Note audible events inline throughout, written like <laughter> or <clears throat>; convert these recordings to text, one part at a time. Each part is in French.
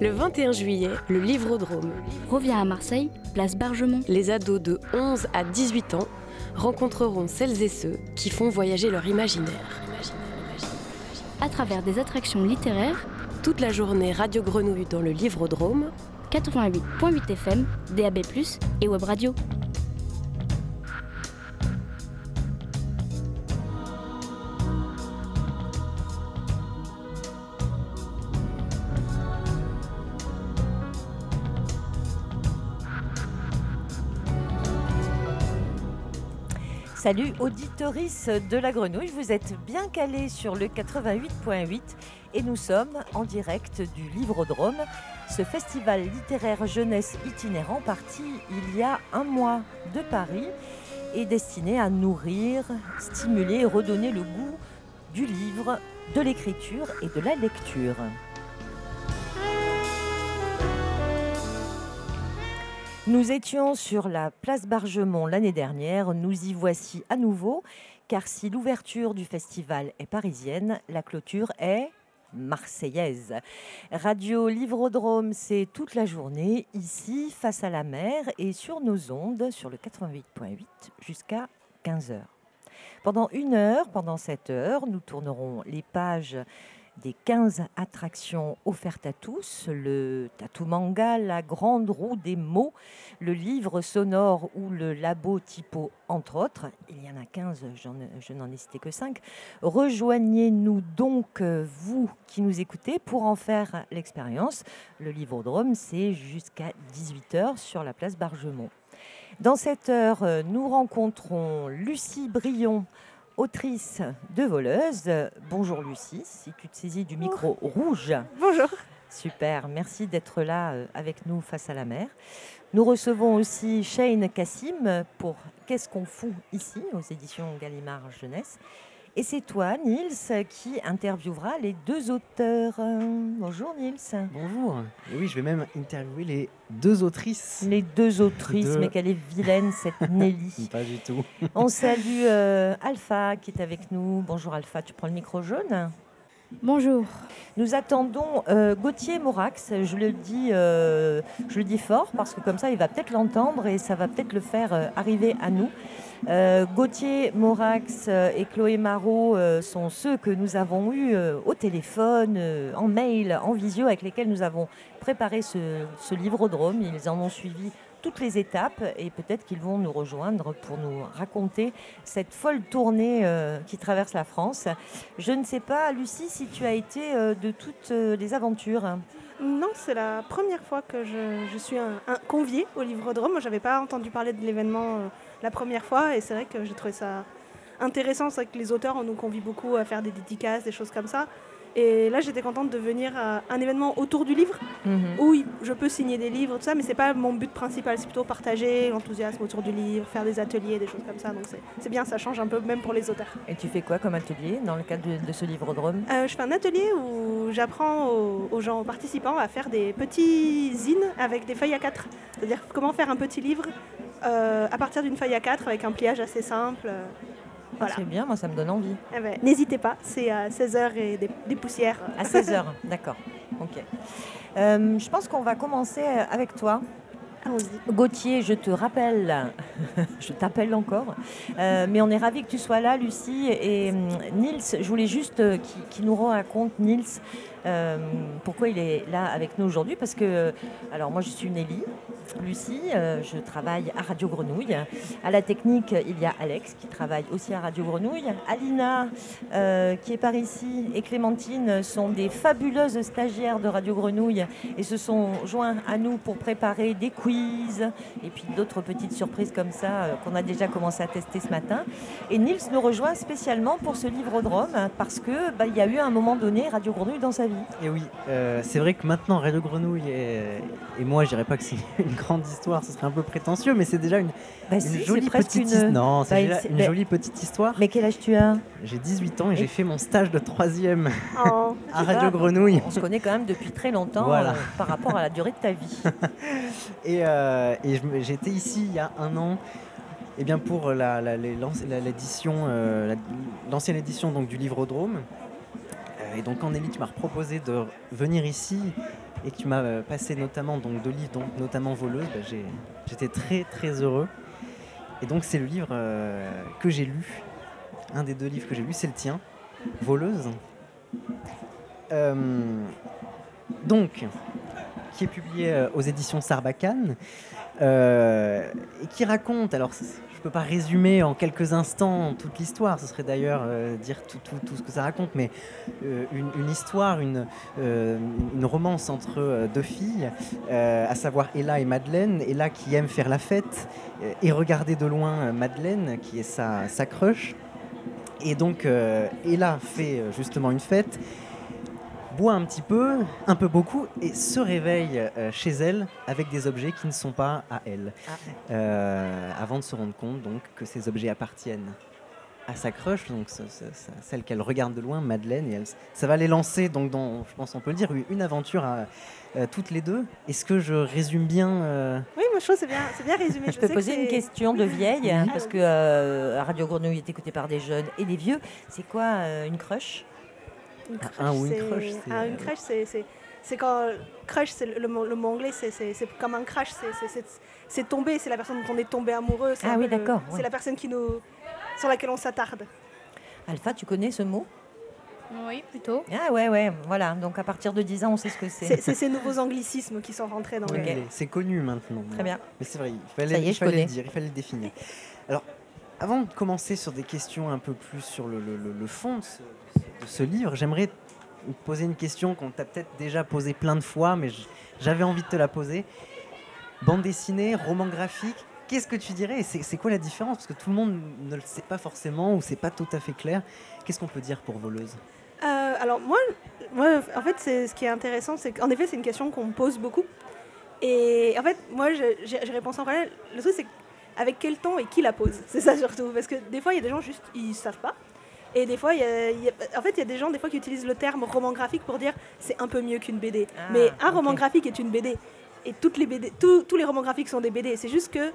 Le 21 juillet, le Livrodrome. Revient à Marseille, place Bargemont. Les ados de 11 à 18 ans rencontreront celles et ceux qui font voyager leur imaginaire. À travers des attractions littéraires, Toute la journée Radio Grenouille dans le Livrodrome. 88.8 FM, DAB+, et Web Radio. Salut auditorice de la grenouille, vous êtes bien calés sur le 88.8 et nous sommes en direct du Livrodrome, ce festival littéraire jeunesse itinérant parti il y a un mois de Paris et destiné à nourrir, stimuler et redonner le goût du livre, de l'écriture et de la lecture. Nous étions sur la place Bargemont l'année dernière, nous y voici à nouveau, car si l'ouverture du festival est parisienne, la clôture est marseillaise. Radio Livrodrome, c'est toute la journée, ici, face à la mer et sur nos ondes, sur le 88.8 jusqu'à 15h. Pendant une heure, pendant cette heure, nous tournerons les pages des 15 attractions offertes à tous, le tatou manga, la grande roue des mots, le livre sonore ou le labo typo, entre autres. Il y en a 15, j'en ai- je n'en ai cité que 5. Rejoignez-nous donc, vous qui nous écoutez, pour en faire l'expérience. Le Livrodrome, c'est jusqu'à 18h sur la place Bargemont. Dans cette heure, nous rencontrons Lucie Brion, autrice de Voleuse. Bonjour Lucie, si tu te saisis du micro rouge. Bonjour. Super, merci d'être là euh, avec nous face à la mer. Nous recevons aussi Shane Kassim pour Qu'est-ce qu'on fout ici aux éditions Gallimard Jeunesse. Et c'est toi, Nils, qui interviewera les deux auteurs. Bonjour Nils. Bonjour. Et oui, je vais même interviewer les deux autrices. Les deux autrices, mais qu'elle est vilaine cette <laughs> Nelly. Pas du tout. On salue euh, Alpha qui est avec nous. Bonjour Alpha, tu prends le micro jaune? Bonjour. Nous attendons euh, Gauthier Morax. Je le dis, euh, je le dis fort parce que comme ça, il va peut-être l'entendre et ça va peut-être le faire euh, arriver à nous. Euh, Gauthier Morax euh, et Chloé Marot euh, sont ceux que nous avons eus au téléphone, en mail, en visio, avec lesquels nous avons préparé ce, ce livrodrome. Ils en ont suivi toutes les étapes et peut-être qu'ils vont nous rejoindre pour nous raconter cette folle tournée euh, qui traverse la France. Je ne sais pas, Lucie, si tu as été euh, de toutes euh, les aventures. Non, c'est la première fois que je, suis un, un convié au Livrodrome. Moi, j'avais pas entendu parler de l'événement la première fois et c'est vrai que j'ai trouvé ça intéressant. C'est vrai que les auteurs, on nous convie beaucoup à faire des dédicaces, des choses comme ça. Et là, j'étais contente de venir à un événement autour du livre où il- je peux signer des livres, tout ça, mais c'est pas mon but principal. C'est plutôt partager l'enthousiasme autour du livre, faire des ateliers, des choses comme ça. Donc c'est- bien, ça change un peu même pour les auteurs. Et tu fais quoi comme atelier dans le cadre de, de ce livrodrome Euh, je fais un atelier où j'apprends aux, aux gens, aux participants, à faire des petits zines avec des feuilles à 4. C'est-à-dire comment faire un petit livre euh, à partir d'une feuille à 4 avec un pliage assez simple. Euh, Voilà. C'est bien, moi ça me donne envie. Eh ben, N'hésitez pas, c'est à 16h et des, des poussières. À <laughs> 16h, d'accord. Ok. Euh, je pense qu'on va commencer avec toi. Allons-y. Gauthier, je te rappelle, <laughs> je t'appelle encore, euh, mais on est ravis que tu sois là, Lucie. Et Nils, je voulais juste euh, qu'il qu'il nous raconte, Nils, euh, pourquoi il est là avec nous aujourd'hui. Parce que, alors moi je suis Nelly, Lucie, euh, je travaille à Radio Grenouille. À la technique, il y a Alex qui travaille aussi à Radio Grenouille. Alina, euh, qui est par ici, et Clémentine sont des fabuleuses stagiaires de Radio Grenouille et se sont joints à nous pour préparer des quiz et puis d'autres petites surprises comme ça euh, qu'on a déjà commencé à tester ce matin. Et Nils nous rejoint spécialement pour ce livrodrome hein, parce que bah, il y a eu un moment donné Radio Grenouille dans sa vie. Et oui, euh, c'est vrai que maintenant Radio Grenouille et, et moi, je dirais pas que c'est <laughs> une grande histoire, ce serait un peu prétentieux, mais c'est déjà une, Bah, une si, c'est jolie petite une- his- Non, c'est bah, déjà une bah- jolie petite histoire. Mais quel âge tu as? J'ai 18 ans et, Et- j'ai fait mon stage de troisième Oh, <laughs> à Radio Grenouille. On se connaît quand même depuis très longtemps Voilà. euh, par rapport à la durée de ta vie. <laughs> Et, euh, et j'étais ici il y a un an eh bien pour la- la- les lanc- la- l'édition, euh, la- l'ancienne édition donc, du Livrodrome. Euh, et donc quand Nelly, tu m'as proposé de venir ici et tu m'as euh, passé notamment donc deux livres, donc notamment Voleuse, bah, j'étais très très heureux. Et donc c'est le livre euh, que j'ai lu, un des deux livres que j'ai lu, c'est le tien, Voleuse. Euh, donc, qui est publié aux éditions Sarbacane et qui raconte, alors je ne peux pas résumer en quelques instants toute l'histoire, ce serait d'ailleurs euh, dire tout, ce que ça raconte, mais euh, une, histoire, une, euh, romance entre deux filles, à savoir Ella et Madeleine. Ella qui aime faire la fête et regarder de loin Madeleine, qui est sa, sa crush. Et donc Ella fait justement une fête boit un petit peu, un peu beaucoup, et se réveille euh, chez elle avec des objets qui ne sont pas à elle. Ah. Euh, avant de se rendre compte donc que ces objets appartiennent à sa crush, donc ce- ce- ce- celle qu'elle regarde de loin, Madeleine, et elle, ça va les lancer donc dans, je pense on peut le dire, une aventure à euh, toutes les deux. Est-ce que je résume bien euh, Oui, moi je trouve que c'est bien, c'est bien résumé. Je peux poser une question de vieille, Oui. parce que euh, Radio Grenouille est écoutée par des jeunes et des vieux. C'est quoi euh, une crush Une Un ou une c'est- crush, c'est, ah, une euh, crush, c'est, quand crush, c'est le, le mot, anglais, c'est, comme un crash, c'est, c'est, c'est, c'est tomber, c'est la personne dont on est tombé amoureux. c'est Ah un oui, la personne qui nous, sur laquelle on s'attarde. Alpha, tu connais ce mot? Oui, plutôt. Ah ouais, ouais, voilà. Donc à partir de 10 ans, on sait ce que c'est. C'est, ces <laughs> nouveaux anglicismes qui sont rentrés dans Ok. le. c'est- C'est connu maintenant. Très bien. Mais c'est vrai, il fallait, Ça y est, il je fallait connais. le dire, il fallait le définir. Alors, avant de commencer sur des questions un peu plus sur le, le- le- le fond de ce, de ce livre, j'aimerais poser une question qu'on t'a peut-être déjà posée plein de fois, mais j'avais envie de te la poser. Bande dessinée, roman graphique, qu'est-ce que tu dirais? C'est quoi la différence? Parce que tout le monde ne le sait pas forcément ou c'est pas tout à fait clair. Qu'est-ce qu'on peut dire pour voleuse alors moi, moi, en fait, ce qui est intéressant, c'est qu'en effet, c'est une question qu'on me pose beaucoup. Et en fait, moi, j'ai réponse en vrai. Le truc, c'est avec quel ton et qui la pose? C'est ça surtout. Parce que des fois, il y a des gens juste, ils savent pas. Et des fois, il y a, il y a- en fait, il y a des gens des fois qui utilisent le terme roman graphique pour dire c'est un peu mieux qu'une BD. Ah, Mais un roman graphique est une BD. Et toutes les BD, tous- tous les romans graphiques sont des BD. C'est juste que,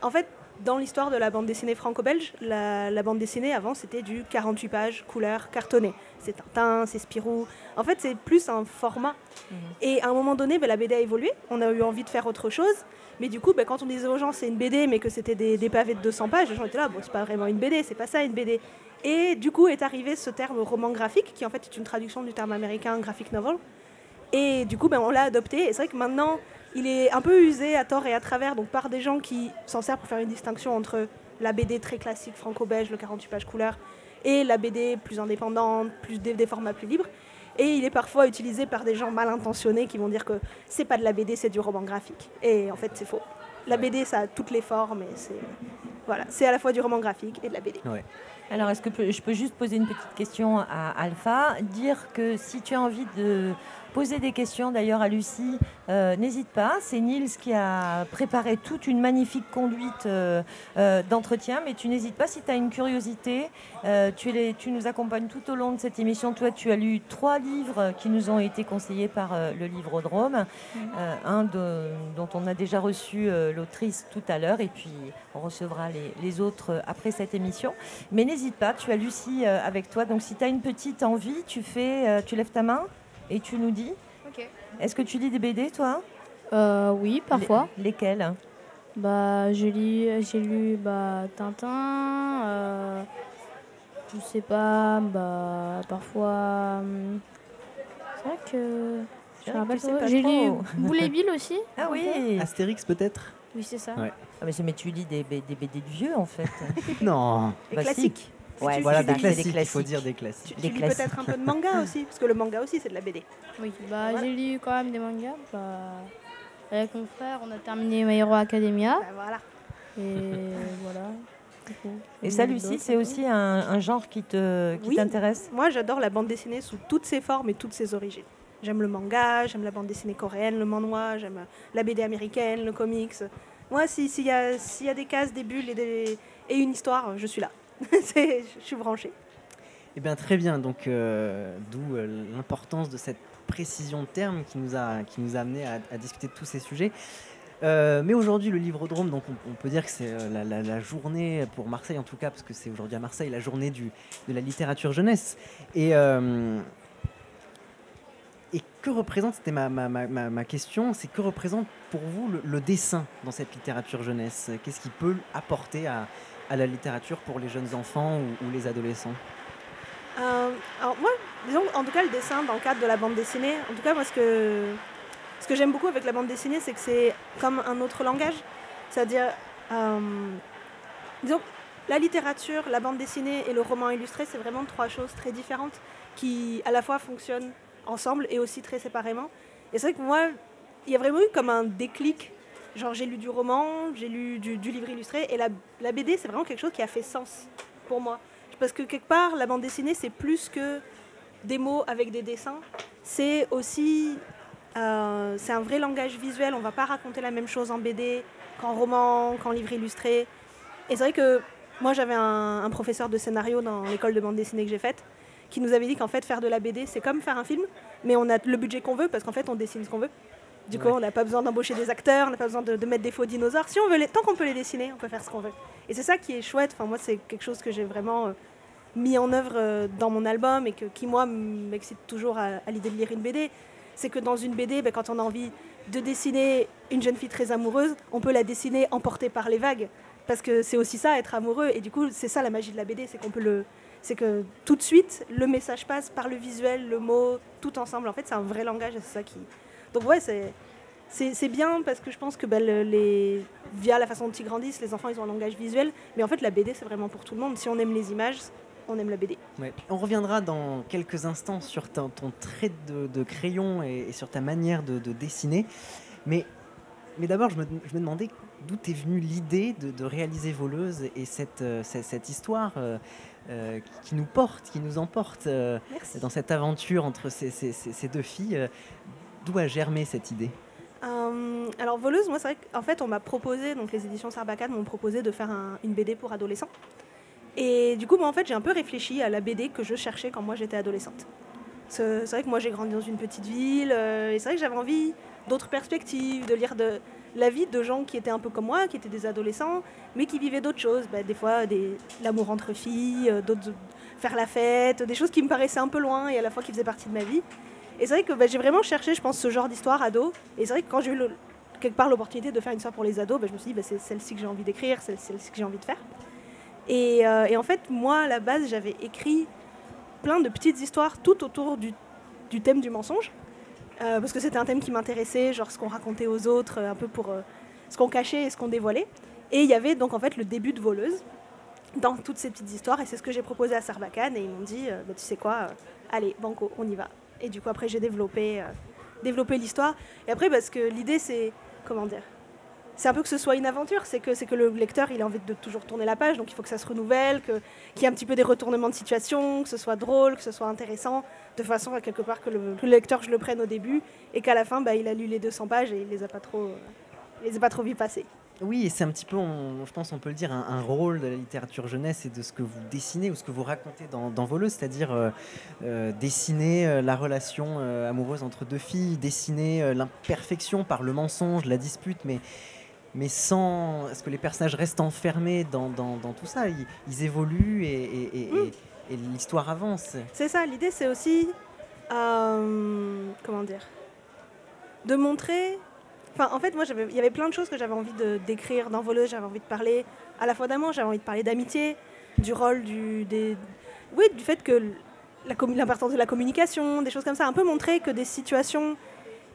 en fait, dans l'histoire de la bande dessinée franco-belge, la, la bande dessinée avant c'était du 48 pages, couleur, cartonné. C'est Tintin, c'est Spirou. En fait, c'est plus un format. Mhm. Et à un moment donné, ben, la BD a évolué. On a eu envie de faire autre chose. Mais du coup, ben, quand on disait aux gens c'est une BD, mais que c'était des, des pavés de 200 pages, les gens étaient là, bon, c'est pas vraiment une BD, c'est pas ça une BD. Et du coup est arrivé ce terme roman graphique, qui en fait est une traduction du terme américain graphic novel. Et du coup, ben, on l'a adopté. Et c'est vrai que maintenant, il est un peu usé à tort et à travers, donc par des gens qui s'en servent pour faire une distinction entre la BD très classique franco-belge, le 48 pages couleur, et la BD plus indépendante, plus des, des formats plus libres. Et il est parfois utilisé par des gens mal intentionnés qui vont dire que c'est pas de la BD, c'est du roman graphique. Et en fait, c'est faux. La BD, ça a toutes les formes, et c'est voilà, c'est à la fois du roman graphique et de la BD. Alors, est-ce que je peux juste poser une petite question à Alpha? Dire que si tu as envie de poser des questions d'ailleurs à Lucie, euh, n'hésite pas. C'est Nils qui a préparé toute une magnifique conduite euh, euh, d'entretien, mais tu n'hésites pas si tu as une curiosité. euh, tu, les- tu nous accompagnes tout au long de cette émission. Toi, tu as lu trois livres qui nous ont été conseillés par euh, le Livrodrome. Euh, un de- dont on a déjà reçu euh, l'autrice tout à l'heure, et puis on recevra les, les autres euh, après cette émission. Mais n'hésite pas, tu as Lucie euh, avec toi. Donc si tu as une petite envie, tu fais, euh, tu lèves ta main et tu nous dis. Ok. Est-ce que tu lis des BD, toi? Euh, oui, parfois. Les- lesquels? Bah, je lis, j'ai lu bah, Tintin. euh, je sais pas, bah, parfois. hum, C'est vrai que. Je me rappelle J'ai lu Bill aussi. Ah peu. oui Astérix peut-être? Oui, c'est ça. Ouais. Ah, mais, c'est- mais tu lis des, des BD de vieux, en fait. <laughs> Non. Les Bah, si. classiques. Ouais, tu- Voilà tu des classiques, des il faut dire des classiques. Tu, Des tu lis classiques. peut-être un peu de manga <laughs> aussi, parce que le manga aussi, c'est de la BD. Oui, bah, Voilà. j'ai lu quand même des mangas. Bah, avec mon frère, on a terminé My Hero Academia. Ben voilà. Et <laughs> voilà. Et ça, Lucie, c'est aussi un, un genre qui te- qui Oui. t'intéresse? Moi, j'adore la bande dessinée sous toutes ses formes et toutes ses origines. J'aime le manga, j'aime la bande dessinée coréenne, le manhwa, j'aime la BD américaine, le comics. Moi, si- s'il y, a- y a des cases, des bulles et, une histoire, je suis là. <laughs> Je suis branchée. Eh bien, très bien. Donc, euh, d'où euh, l'importance de cette précision de termes qui nous a, qui nous a amené à, discuter de tous ces sujets. Euh, mais aujourd'hui, le Livrodrome, donc on, peut dire que c'est la, journée pour Marseille, en tout cas, parce que c'est aujourd'hui à Marseille, la journée du, de la littérature jeunesse. Et Et que représente, c'était ma, ma, ma, ma, question, c'est que représente pour vous le, dessin dans cette littérature jeunesse? Qu'est-ce qui peut apporter à, à, la littérature pour les jeunes enfants ou, les adolescents? Euh, Alors moi, disons en tout cas le dessin dans le cadre de la bande dessinée, en tout cas moi ce que, ce que j'aime beaucoup avec la bande dessinée, c'est que c'est comme un autre langage. C'est-à-dire, euh, disons, la littérature, la bande dessinée et le roman illustré, c'est vraiment trois choses très différentes qui à la fois fonctionnent ensemble et aussi très séparément. Et c'est vrai que moi, il y a vraiment eu comme un déclic. Genre j'ai lu du roman, j'ai lu du, livre illustré et la, la BD c'est vraiment quelque chose qui a fait sens pour moi. Parce que quelque part la bande dessinée c'est plus que des mots avec des dessins, c'est aussi euh, c'est un vrai langage visuel. On va pas raconter la même chose en BD qu'en roman, qu'en livre illustré. Et c'est vrai que moi j'avais un professeur de scénario dans l'école de bande dessinée que j'ai faite qui nous avait dit qu'en fait faire de la BD c'est comme faire un film, mais on a le budget qu'on veut parce qu'en fait on dessine ce qu'on veut. Du coup, on n'a pas besoin d'embaucher des acteurs, on n'a pas besoin de, mettre des faux dinosaures. Si on veut les, tant qu'on peut les dessiner, on peut faire ce qu'on veut. Et c'est ça qui est chouette. Enfin, moi, c'est quelque chose que j'ai vraiment euh, mis en œuvre euh, dans mon album et que, qui, moi, m'excite toujours à, l'idée de lire une BD. C'est que dans une BD, ben, quand on a envie de dessiner une jeune fille très amoureuse, on peut la dessiner emportée par les vagues. Parce que c'est aussi ça, être amoureux. Et du coup, c'est ça la magie de la BD, c'est qu'on peut le, c'est que tout de suite, le message passe par le visuel, le mot, tout ensemble. En fait, c'est un vrai langage c'est ça qui. Donc, ouais, c'est. C'est bien parce que je pense que ben, via la façon dont ils grandissent, les enfants ils ont un langage visuel, mais en fait la BD c'est vraiment pour tout le monde. Si on aime les images, on aime la BD. On reviendra dans quelques instants sur ton, trait de, crayon et, sur ta manière de, dessiner. Mais, mais d'abord, je me, je me, demandais d'où est venue l'idée de, réaliser Voleuse et cette, euh, cette, histoire. Euh, qui nous porte, qui nous emporte euh, dans cette aventure entre ces, deux filles. Euh, d'où a germé cette idée alors voleuse, moi c'est vrai qu'en fait on m'a proposé, donc les éditions Sarbacane m'ont proposé de faire une BD pour adolescents. Et du coup, moi en fait j'ai un peu réfléchi à la BD que je cherchais quand moi j'étais adolescente. C'est vrai que moi j'ai grandi dans une petite ville, et c'est vrai que j'avais envie d'autres perspectives, de lire de, la vie de gens qui étaient un peu comme moi, qui étaient des adolescents, mais qui vivaient d'autres choses. Bah, des fois, l'amour entre filles, euh, faire la fête, des choses qui me paraissaient un peu loin et à la fois qui faisaient partie de ma vie. Et c'est vrai que bah, j'ai vraiment cherché, je pense, ce genre d'histoire ado. Et c'est vrai que quand j'ai eu quelque part l'opportunité de faire une histoire pour les ados, bah, je me suis dit, c'est celle-ci que j'ai envie d'écrire, c'est celle-ci que j'ai envie de faire. Et, euh, et, en fait, moi, à la base, j'avais écrit plein de petites histoires tout autour du, thème du mensonge. Euh, parce que c'était un thème qui m'intéressait, genre ce qu'on racontait aux autres, euh, un peu pour euh, ce qu'on cachait et ce qu'on dévoilait. Et il y avait donc en fait le début de Voleuse dans toutes ces petites histoires, et c'est ce que j'ai proposé à Sarbacane, et ils m'ont dit, bah, tu sais quoi, allez, banco, on y va. Et du coup après j'ai développé, développé l'histoire, et après parce que l'idée c'est, comment dire, c'est un peu que ce soit une aventure, c'est que, que le lecteur il a envie de toujours tourner la page, donc il faut que ça se renouvelle, que, qu'il y ait un petit peu des retournements de situation, que ce soit drôle, que ce soit intéressant, de façon à quelque part que le, lecteur je le prenne au début et qu'à la fin bah, il a lu les 200 pages et il les a pas trop, les a pas trop vus passer. Oui, c'est un petit peu, je pense on peut le dire, un, rôle de la littérature jeunesse et de ce que vous dessinez ou ce que vous racontez dans, dans Voleuse, c'est-à-dire euh, euh, dessiner euh, la relation amoureuse entre deux filles, dessiner l'imperfection par le mensonge, la dispute, mais mais sans. Est-ce que les personnages restent enfermés dans, tout ça? Ils, évoluent et, l'histoire avance. C'est ça, l'idée c'est aussi. Euh, comment dire? De montrer. Enfin, en fait, moi, il y avait plein de choses que j'avais envie de décrire dans Voleuse. J'avais envie de parler à la fois d'amour, j'avais envie de parler d'amitié, du rôle du. Des... Oui, du fait que l'importance de la communication, des choses comme ça. Un peu montrer que des situations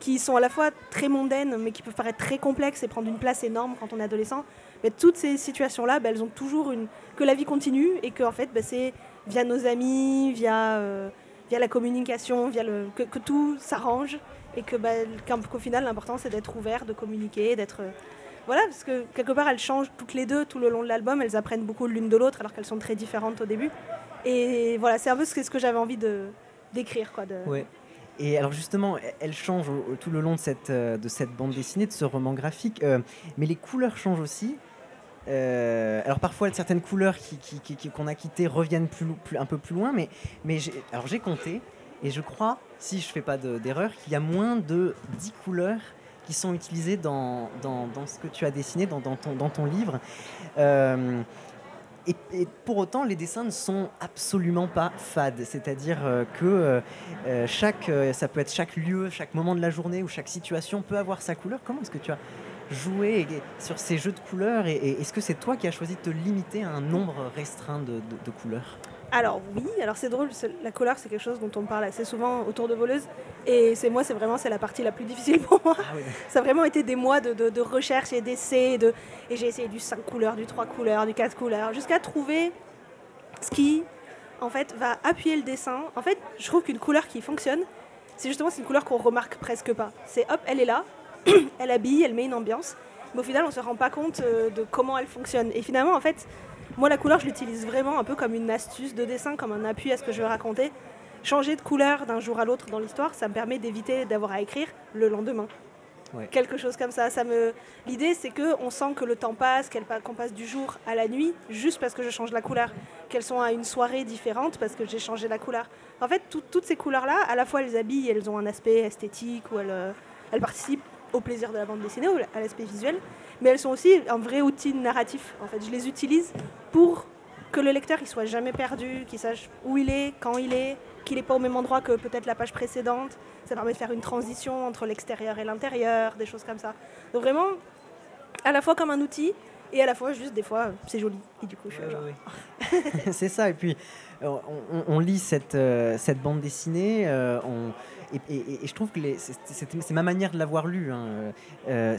qui sont à la fois très mondaines, mais qui peuvent paraître très complexes et prendre une place énorme quand on est adolescent. Mais toutes ces situations-là, bah, elles ont toujours une... que la vie continue et que en fait, bah, c'est via nos amis, via, euh, via la communication, via le... que, tout s'arrange et que, bah, qu'au final, l'important, c'est d'être ouvert, de communiquer, d'être... Euh, voilà, parce que quelque part, elles changent toutes les deux tout le long de l'album, elles apprennent beaucoup l'une de l'autre alors qu'elles sont très différentes au début. Et voilà, c'est un peu ce que, j'avais envie de d'écrire. Quoi, de... Et alors justement, elle change tout le long de cette, euh, de cette bande dessinée, de ce roman graphique, euh, mais les couleurs changent aussi. Euh, alors parfois certaines couleurs qu'on qui, qui, a quittées reviennent plus, un peu plus loin, mais, mais alors j'ai compté et je crois, si je ne fais pas d'erreur, qu'il y a moins de 10 couleurs qui sont utilisées dans, dans, dans, ce que tu as dessiné, dans, dans ton, dans ton livre. Et, pour autant, les dessins ne sont absolument pas fades. C'est-à-dire euh, que euh, euh, chaque, ça peut être chaque lieu, chaque moment de la journée ou chaque situation peut avoir sa couleur. Comment est-ce que tu as joué sur ces jeux de couleurs et, est-ce que c'est toi qui as choisi de te limiter à un nombre restreint de couleurs? Alors oui, alors c'est drôle, la couleur c'est quelque chose dont on parle assez souvent autour de voleuses et c'est moi c'est vraiment c'est la partie la plus difficile pour moi. Ah oui. Ça a vraiment été des mois de, de- de recherche et d'essais de, et j'ai essayé du 5 couleurs, du 3 couleurs, du 4 couleurs jusqu'à trouver ce qui en fait va appuyer le dessin. En fait, je trouve qu'une couleur qui fonctionne, c'est justement c'est une couleur qu'on remarque presque pas. C'est hop, elle est là, <clears throat> elle habille, elle met une ambiance, mais au final on se rend pas compte euh, de comment elle fonctionne. Et finalement en fait, moi la couleur je l'utilise vraiment un peu comme une astuce de dessin, comme un appui à ce que je veux raconter. Changer de couleur d'un jour à l'autre dans l'histoire, ça me permet d'éviter d'avoir à écrire le lendemain. Ouais. Quelque chose comme ça. ça me... L'idée, c'est que on sent que le temps passe, qu'on passe du jour à la nuit, juste parce que je change la couleur. Qu'elles sont à une soirée différente parce que j'ai changé la couleur. En fait, tout- toutes ces couleurs-là, à la fois elles habillent, elles ont un aspect esthétique ou elles, euh, elles participent au plaisir de la bande dessinée, ou à l'aspect visuel, mais elles sont aussi un vrai outil narratif. En fait, je les utilise pour que le lecteur il soit jamais perdu, qu'il sache où il est, quand il est, qu'il n'est pas au même endroit que peut-être la page précédente. Ça permet de faire une transition entre l'extérieur et l'intérieur, des choses comme ça. Donc vraiment, à la fois comme un outil et à la fois juste des fois c'est joli. Et du coup, je suis genre, <laughs> <laughs> c'est ça. Et puis, euh, on, on- on lit cette, euh, cette bande dessinée. euh, on- et, et- et je trouve que c'est- ma manière de l'avoir lu. hein, euh,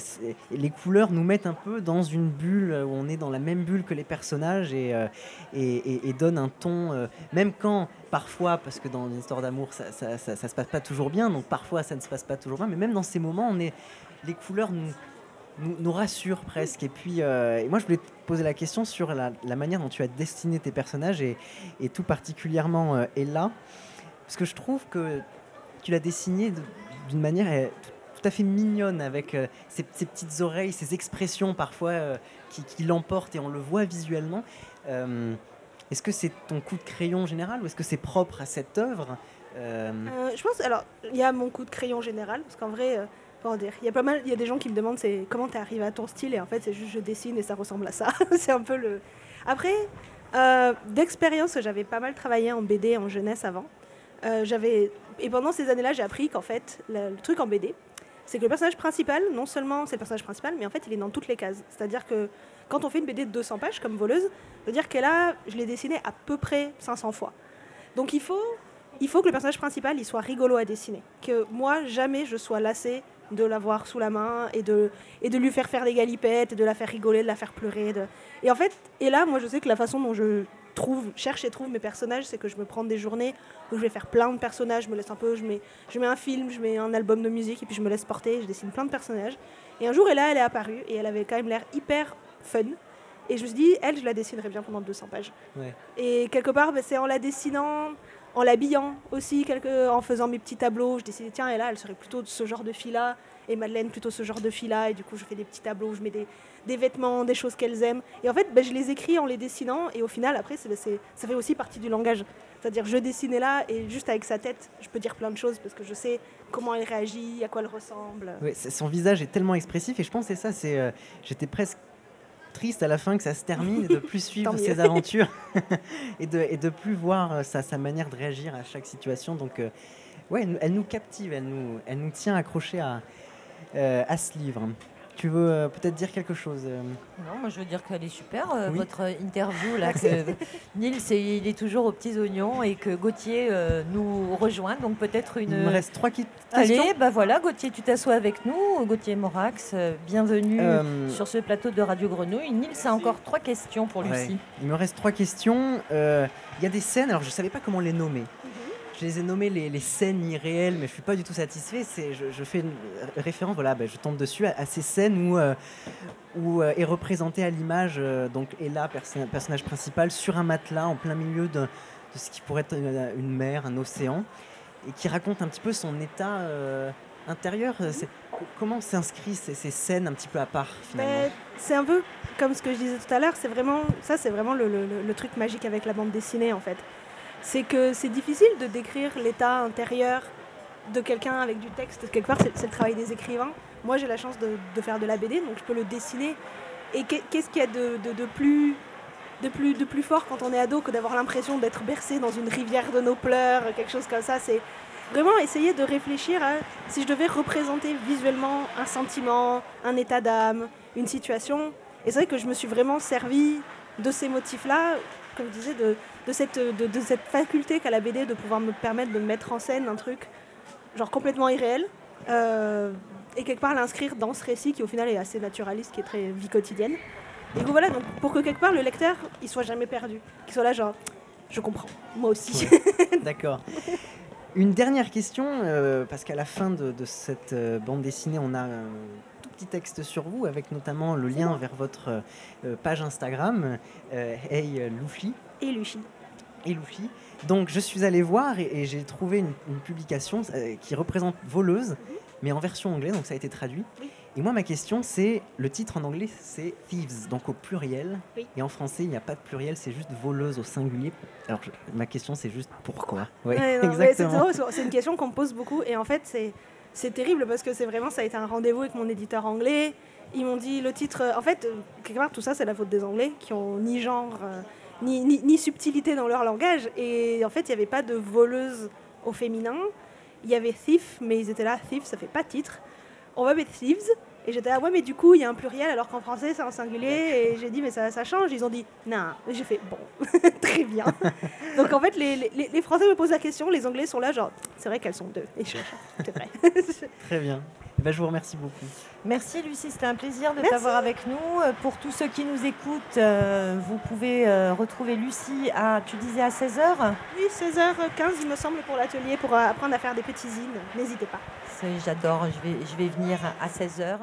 les couleurs nous mettent un peu dans une bulle où on est dans la même bulle que les personnages et, et, et- donnent un ton, même quand parfois, parce que dans une histoire d'amour, ça, ça, ça- ça se passe pas toujours bien, donc parfois ça ne se passe pas toujours bien, mais même dans ces moments, on est, les couleurs nous, nous, rassurent presque. Et puis, euh, et moi, je voulais te poser la question sur la, manière dont tu as dessiné tes personnages et, et tout particulièrement euh, Ella, parce que je trouve que tu l'as dessinée de- d'une manière euh, tout, à fait mignonne avec ses, petites oreilles, ses expressions parfois qui, l'emportent et on le voit visuellement. Est-ce que c'est ton coup de crayon général ou est-ce que c'est propre à cette œuvre? Je pense, alors, il y a mon coup de crayon général, parce qu'en vrai, il y a pas mal, il y a des gens qui me demandent c'est comment tu arrivé à ton style, et en fait, c'est juste je dessine et ça ressemble à ça. <laughs> c'est un peu le. Après, euh, d'expérience, j'avais pas mal travaillé en BD en jeunesse avant. Euh, j'avais et pendant ces années-là, j'ai appris qu'en fait, le, truc en BD, c'est que le personnage principal, non seulement c'est le personnage principal, mais en fait, il est dans toutes les cases. C'est-à-dire que quand on fait une BD de 200 pages comme voleuse, veut dire qu'elle a, je l'ai dessinée à peu près 500 fois. Donc il faut il faut que le personnage principal il soit rigolo à dessiner. Que moi, jamais je sois lassée de l'avoir sous la main et de, et de lui faire faire des galipettes, et de la faire rigoler, de la faire pleurer. de- Et en fait, et là, moi je sais que la façon dont je trouve, cherche et trouve mes personnages, c'est que je me prends des journées où je vais faire plein de personnages, je me laisse un peu, je mets, je mets un film, je mets un album de musique et puis je me laisse porter, je dessine plein de personnages. Et un jour, et là, elle est apparue et elle avait quand même l'air hyper fun. Et je me suis dit, elle, je la dessinerais bien pendant 200 pages. Ouais. Et quelque part, bah, c'est en la dessinant, en l'habillant aussi, en faisant mes petits tableaux. Je décidais, tiens, elle serait plutôt de ce genre de fille-là, et Madeleine plutôt ce genre de fille-là. Et du coup, je fais des petits tableaux, je mets des, des vêtements, des choses qu'elles aiment. Et en fait, bah, je les écris en les dessinant, et au final, après, c'est, c'est- ça fait aussi partie du langage. C'est-à-dire, je dessinais là, et juste avec sa tête, je peux dire plein de choses, parce que je sais comment elle réagit, à quoi elle ressemble. C'est- son visage est tellement expressif et je pense que c'est ça. C'est, euh, j'étais presque triste à la fin que ça se termine et de plus <laughs> suivre ses aventures <laughs> et de et de plus voir euh, sa, sa manière de réagir à chaque situation. Donc, euh, ouais, elle, nous- elle nous captive, elle nous, elle nous tient accrochés à, euh, à ce livre. Tu veux euh, peut-être dire quelque chose euh, Non, moi je veux dire qu'elle est super, euh, Oui. votre interview là. Que <laughs> Nils, il est toujours aux petits oignons et que Gauthier nous rejoint. Donc peut-être une. Il me reste trois qui- questions. Allez, bah voilà, Gauthier, tu t'assois avec nous. Gauthier Morax, bienvenue sur ce plateau de Radio Grenouille. Nils a encore trois questions pour Ouais. Lucie. Il me reste trois questions. Il y a des scènes, alors je ne savais pas comment les nommer. Je les ai nommées les, les scènes irréelles, mais je ne suis pas du tout satisfait. C'est, je, je fais une référence, voilà, ben, je tombe dessus, à, à ces scènes où, euh, où euh, est représentée à l'image euh, donc Ella, perso- personnage principal, sur un matelas en plein milieu de, de ce qui pourrait être une, une mer, un océan, et qui raconte un petit peu son état intérieur. Comment s'inscrivent ces, ces scènes un petit peu à part finalement? Mais c'est un peu comme ce que je disais tout à l'heure, c'est vraiment ça, c'est vraiment le, le- le truc magique avec la bande dessinée en fait. C'est que c'est difficile de décrire l'état intérieur de quelqu'un avec du texte. Quelque part, c'est le travail des écrivains. Moi, j'ai la chance de, faire de la BD, donc je peux le dessiner. Et qu'est- qu'est-ce qu'il y a de, de- de plus de plus, de plus fort quand on est ado que d'avoir l'impression d'être bercé dans une rivière de nos pleurs, quelque chose comme ça? C'est vraiment essayer de réfléchir à si je devais représenter visuellement un sentiment, un état d'âme, une situation. Et c'est vrai que je me suis vraiment servi de ces motifs-là, comme je disais, de, de, cette, de, de cette faculté qu'a la BD de pouvoir me permettre de mettre en scène un truc genre complètement irréel. euh, et quelque part l'inscrire dans ce récit qui au final est assez naturaliste, qui est très vie quotidienne. Et donc voilà, donc pour que quelque part le lecteur il soit jamais perdu, qu'il soit là genre je comprends, moi aussi. <laughs> D'accord. Une dernière question, euh, parce qu'à la fin de, de cette euh, bande dessinée, on a petit texte sur vous, avec notamment le lien vers votre euh, page Instagram, euh, Hey Loufi. Et Lucie. et Luffy. Donc je suis allé voir et, et j'ai trouvé une, une publication euh, qui représente Voleuse, mais en version anglaise, donc ça a été traduit. Oui. Et moi, ma question, c'est le titre en anglais, c'est Thieves, donc au pluriel. Oui. Et en français, il n'y a pas de pluriel, c'est juste voleuse au singulier. Alors je- ma question, c'est juste pourquoi? Ouais, c'est- c'est une question qu'on me pose beaucoup et en fait c'est c'est terrible parce que c'est vraiment ça a été un rendez-vous avec mon éditeur anglais. Ils m'ont dit le titre. euh, En fait, euh, quelque part tout ça c'est la faute des Anglais qui ont ni genre euh, ni, ni, subtilité dans leur langage et en fait il n'y avait pas de voleuse au féminin. Il y avait thief mais ils étaient là thief ça fait pas titre. On va mettre thieves. Et j'étais là, ouais, mais du coup, il y a un pluriel alors qu'en français, c'est un singulier. Et j'ai dit, mais ça, ça change. Ils ont dit, non. Et j'ai fait, bon, <laughs> très bien. <laughs> Donc en fait, les, les- les Français me posent la question, les Anglais sont là, genre, c'est vrai qu'elles sont deux. Et je c'est vrai. Très bien. Ben, je vous remercie beaucoup. Merci Lucie, c'était un plaisir de t'avoir avec nous. Euh, Pour tous ceux qui nous écoutent, euh, vous pouvez euh, retrouver Lucie à, tu disais à 16h oui, 16h15, il me semble, pour l'atelier, pour apprendre à faire des petits zines. N'hésitez pas. J'adore, je vais, je vais venir à 16h.